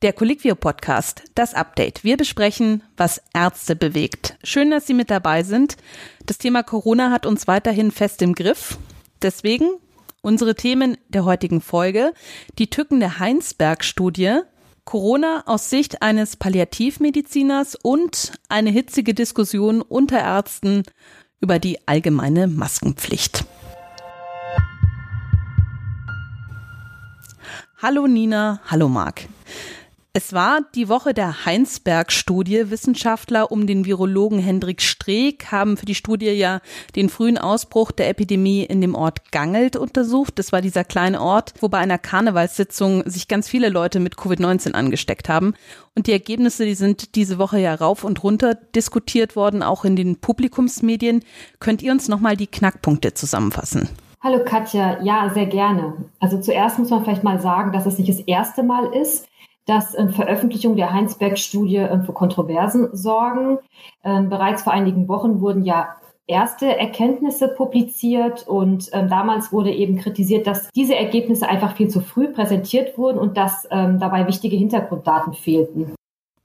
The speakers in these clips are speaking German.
Der Colliquio Podcast, das Update. Wir besprechen, was Ärzte bewegt. Schön, dass Sie mit dabei sind. Das Thema Corona hat uns weiterhin fest im Griff. Deswegen unsere Themen der heutigen Folge. Die Tücken der Heinsberg-Studie, Corona aus Sicht eines Palliativmediziners und eine hitzige Diskussion unter Ärzten über die allgemeine Maskenpflicht. Hallo Nina, hallo Marc. Es war die Woche der Heinsberg-Studie. Wissenschaftler um den Virologen Hendrik Streeck haben für die Studie ja den frühen Ausbruch der Epidemie in dem Ort Gangelt untersucht. Das war dieser kleine Ort, wo bei einer Karnevalssitzung sich ganz viele Leute mit Covid-19 angesteckt haben. Und die Ergebnisse, die sind diese Woche ja rauf und runter diskutiert worden, auch in den Publikumsmedien. Könnt ihr uns nochmal die Knackpunkte zusammenfassen? Hallo Katja, ja, sehr gerne. Also zuerst muss man vielleicht mal sagen, dass es nicht das erste Mal ist, dass ähm, Veröffentlichungen der Heinsberg-Studie ähm, für Kontroversen sorgen. Ähm, bereits vor einigen Wochen wurden ja erste Erkenntnisse publiziert und ähm, damals wurde eben kritisiert, dass diese Ergebnisse einfach viel zu früh präsentiert wurden und dass ähm, dabei wichtige Hintergrunddaten fehlten.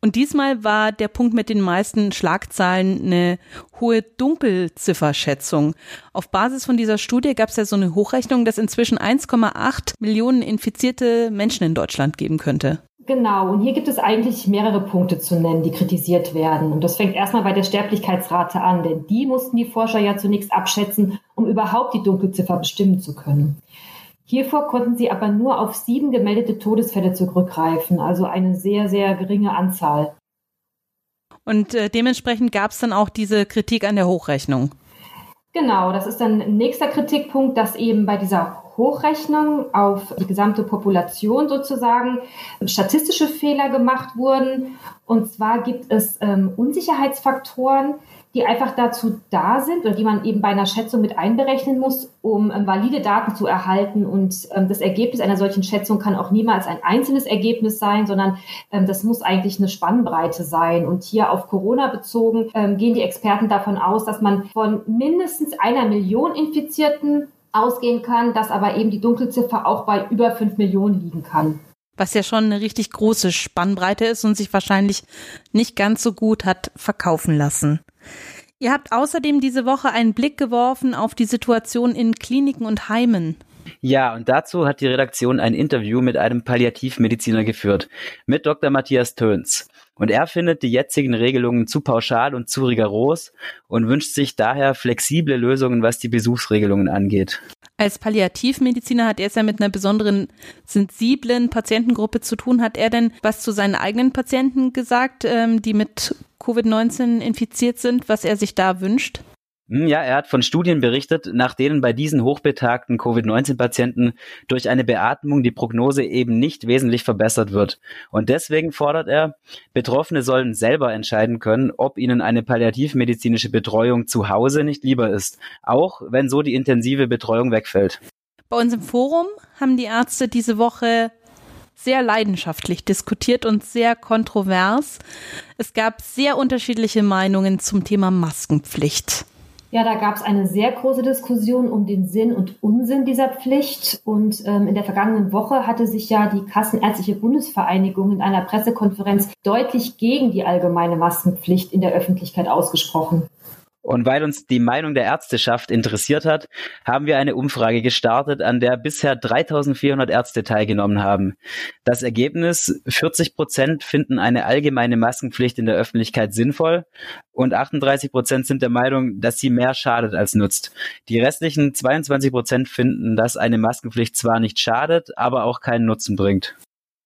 Und diesmal war der Punkt mit den meisten Schlagzeilen eine hohe Dunkelzifferschätzung. Auf Basis von dieser Studie gab es ja so eine Hochrechnung, dass inzwischen 1,8 Millionen infizierte Menschen in Deutschland geben könnte. Genau, und hier gibt es eigentlich mehrere Punkte zu nennen, die kritisiert werden. Und das fängt erstmal bei der Sterblichkeitsrate an, denn die mussten die Forscher ja zunächst abschätzen, um überhaupt die Dunkelziffer bestimmen zu können. Hiervor konnten sie aber nur auf sieben gemeldete Todesfälle zurückgreifen, also eine sehr, sehr geringe Anzahl. Und äh, dementsprechend gab es dann auch diese Kritik an der Hochrechnung. Genau, das ist dann ein nächster Kritikpunkt, dass eben bei dieser Hochrechnung auf die gesamte Population sozusagen statistische Fehler gemacht wurden. Und zwar gibt es ähm, Unsicherheitsfaktoren, die einfach dazu da sind oder die man eben bei einer Schätzung mit einberechnen muss, um ähm, valide Daten zu erhalten. Und ähm, das Ergebnis einer solchen Schätzung kann auch niemals ein einzelnes Ergebnis sein, sondern ähm, das muss eigentlich eine Spannbreite sein. Und hier auf Corona bezogen ähm, gehen die Experten davon aus, dass man von mindestens einer Million Infizierten ausgehen kann, dass aber eben die Dunkelziffer auch bei über fünf Millionen liegen kann. Was ja schon eine richtig große Spannbreite ist und sich wahrscheinlich nicht ganz so gut hat verkaufen lassen. Ihr habt außerdem diese Woche einen Blick geworfen auf die Situation in Kliniken und Heimen. Ja, und dazu hat die Redaktion ein Interview mit einem Palliativmediziner geführt, mit Dr. Matthias Töns. Und er findet die jetzigen Regelungen zu pauschal und zu rigoros und wünscht sich daher flexible Lösungen, was die Besuchsregelungen angeht. Als Palliativmediziner hat er es ja mit einer besonderen sensiblen Patientengruppe zu tun. Hat er denn was zu seinen eigenen Patienten gesagt, ähm, die mit Covid-19 infiziert sind, was er sich da wünscht? Hm, ja, er hat von Studien berichtet, nach denen bei diesen hochbetagten Covid-19-Patienten durch eine Beatmung die Prognose eben nicht wesentlich verbessert wird. Und deswegen fordert er, Betroffene sollen selber entscheiden können, ob ihnen eine palliativmedizinische Betreuung zu Hause nicht lieber ist, auch wenn so die intensive Betreuung wegfällt. Bei uns im Forum haben die Ärzte diese Woche sehr leidenschaftlich diskutiert und sehr kontrovers. Es gab sehr unterschiedliche Meinungen zum Thema Maskenpflicht. Ja, da gab es eine sehr große Diskussion um den Sinn und Unsinn dieser Pflicht. Und ähm, in der vergangenen Woche hatte sich ja die Kassenärztliche Bundesvereinigung in einer Pressekonferenz deutlich gegen die allgemeine Maskenpflicht in der Öffentlichkeit ausgesprochen. Und weil uns die Meinung der Ärzteschaft interessiert hat, haben wir eine Umfrage gestartet, an der bisher 3400 Ärzte teilgenommen haben. Das Ergebnis, 40 Prozent finden eine allgemeine Maskenpflicht in der Öffentlichkeit sinnvoll und 38 Prozent sind der Meinung, dass sie mehr schadet als nutzt. Die restlichen 22 Prozent finden, dass eine Maskenpflicht zwar nicht schadet, aber auch keinen Nutzen bringt.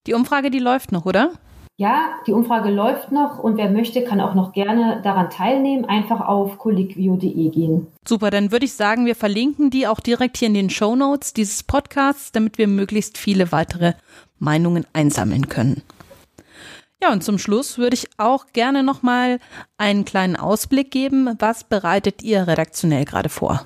Die Umfrage, die läuft noch, oder? Ja, die Umfrage läuft noch und wer möchte, kann auch noch gerne daran teilnehmen. Einfach auf colliquio.de gehen. Super, dann würde ich sagen, wir verlinken die auch direkt hier in den Show Notes dieses Podcasts, damit wir möglichst viele weitere Meinungen einsammeln können. Ja, und zum Schluss würde ich auch gerne nochmal einen kleinen Ausblick geben. Was bereitet ihr redaktionell gerade vor?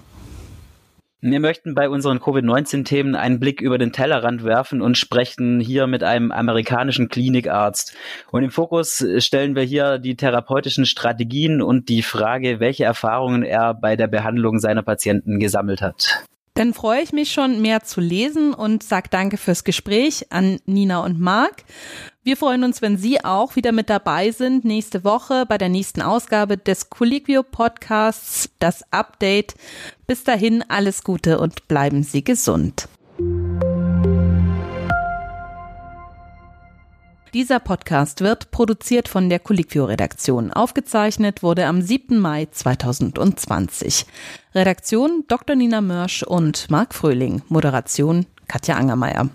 Wir möchten bei unseren Covid-19-Themen einen Blick über den Tellerrand werfen und sprechen hier mit einem amerikanischen Klinikarzt. Und im Fokus stellen wir hier die therapeutischen Strategien und die Frage, welche Erfahrungen er bei der Behandlung seiner Patienten gesammelt hat. Dann freue ich mich schon, mehr zu lesen und sage danke fürs Gespräch an Nina und Marc. Wir freuen uns, wenn Sie auch wieder mit dabei sind nächste Woche bei der nächsten Ausgabe des Colliquio Podcasts, das Update. Bis dahin alles Gute und bleiben Sie gesund. Dieser Podcast wird produziert von der Colliquio-Redaktion. Aufgezeichnet wurde am 7. Mai 2020. Redaktion Dr. Nina Mörsch und Marc Fröhling. Moderation Katja Angermeier.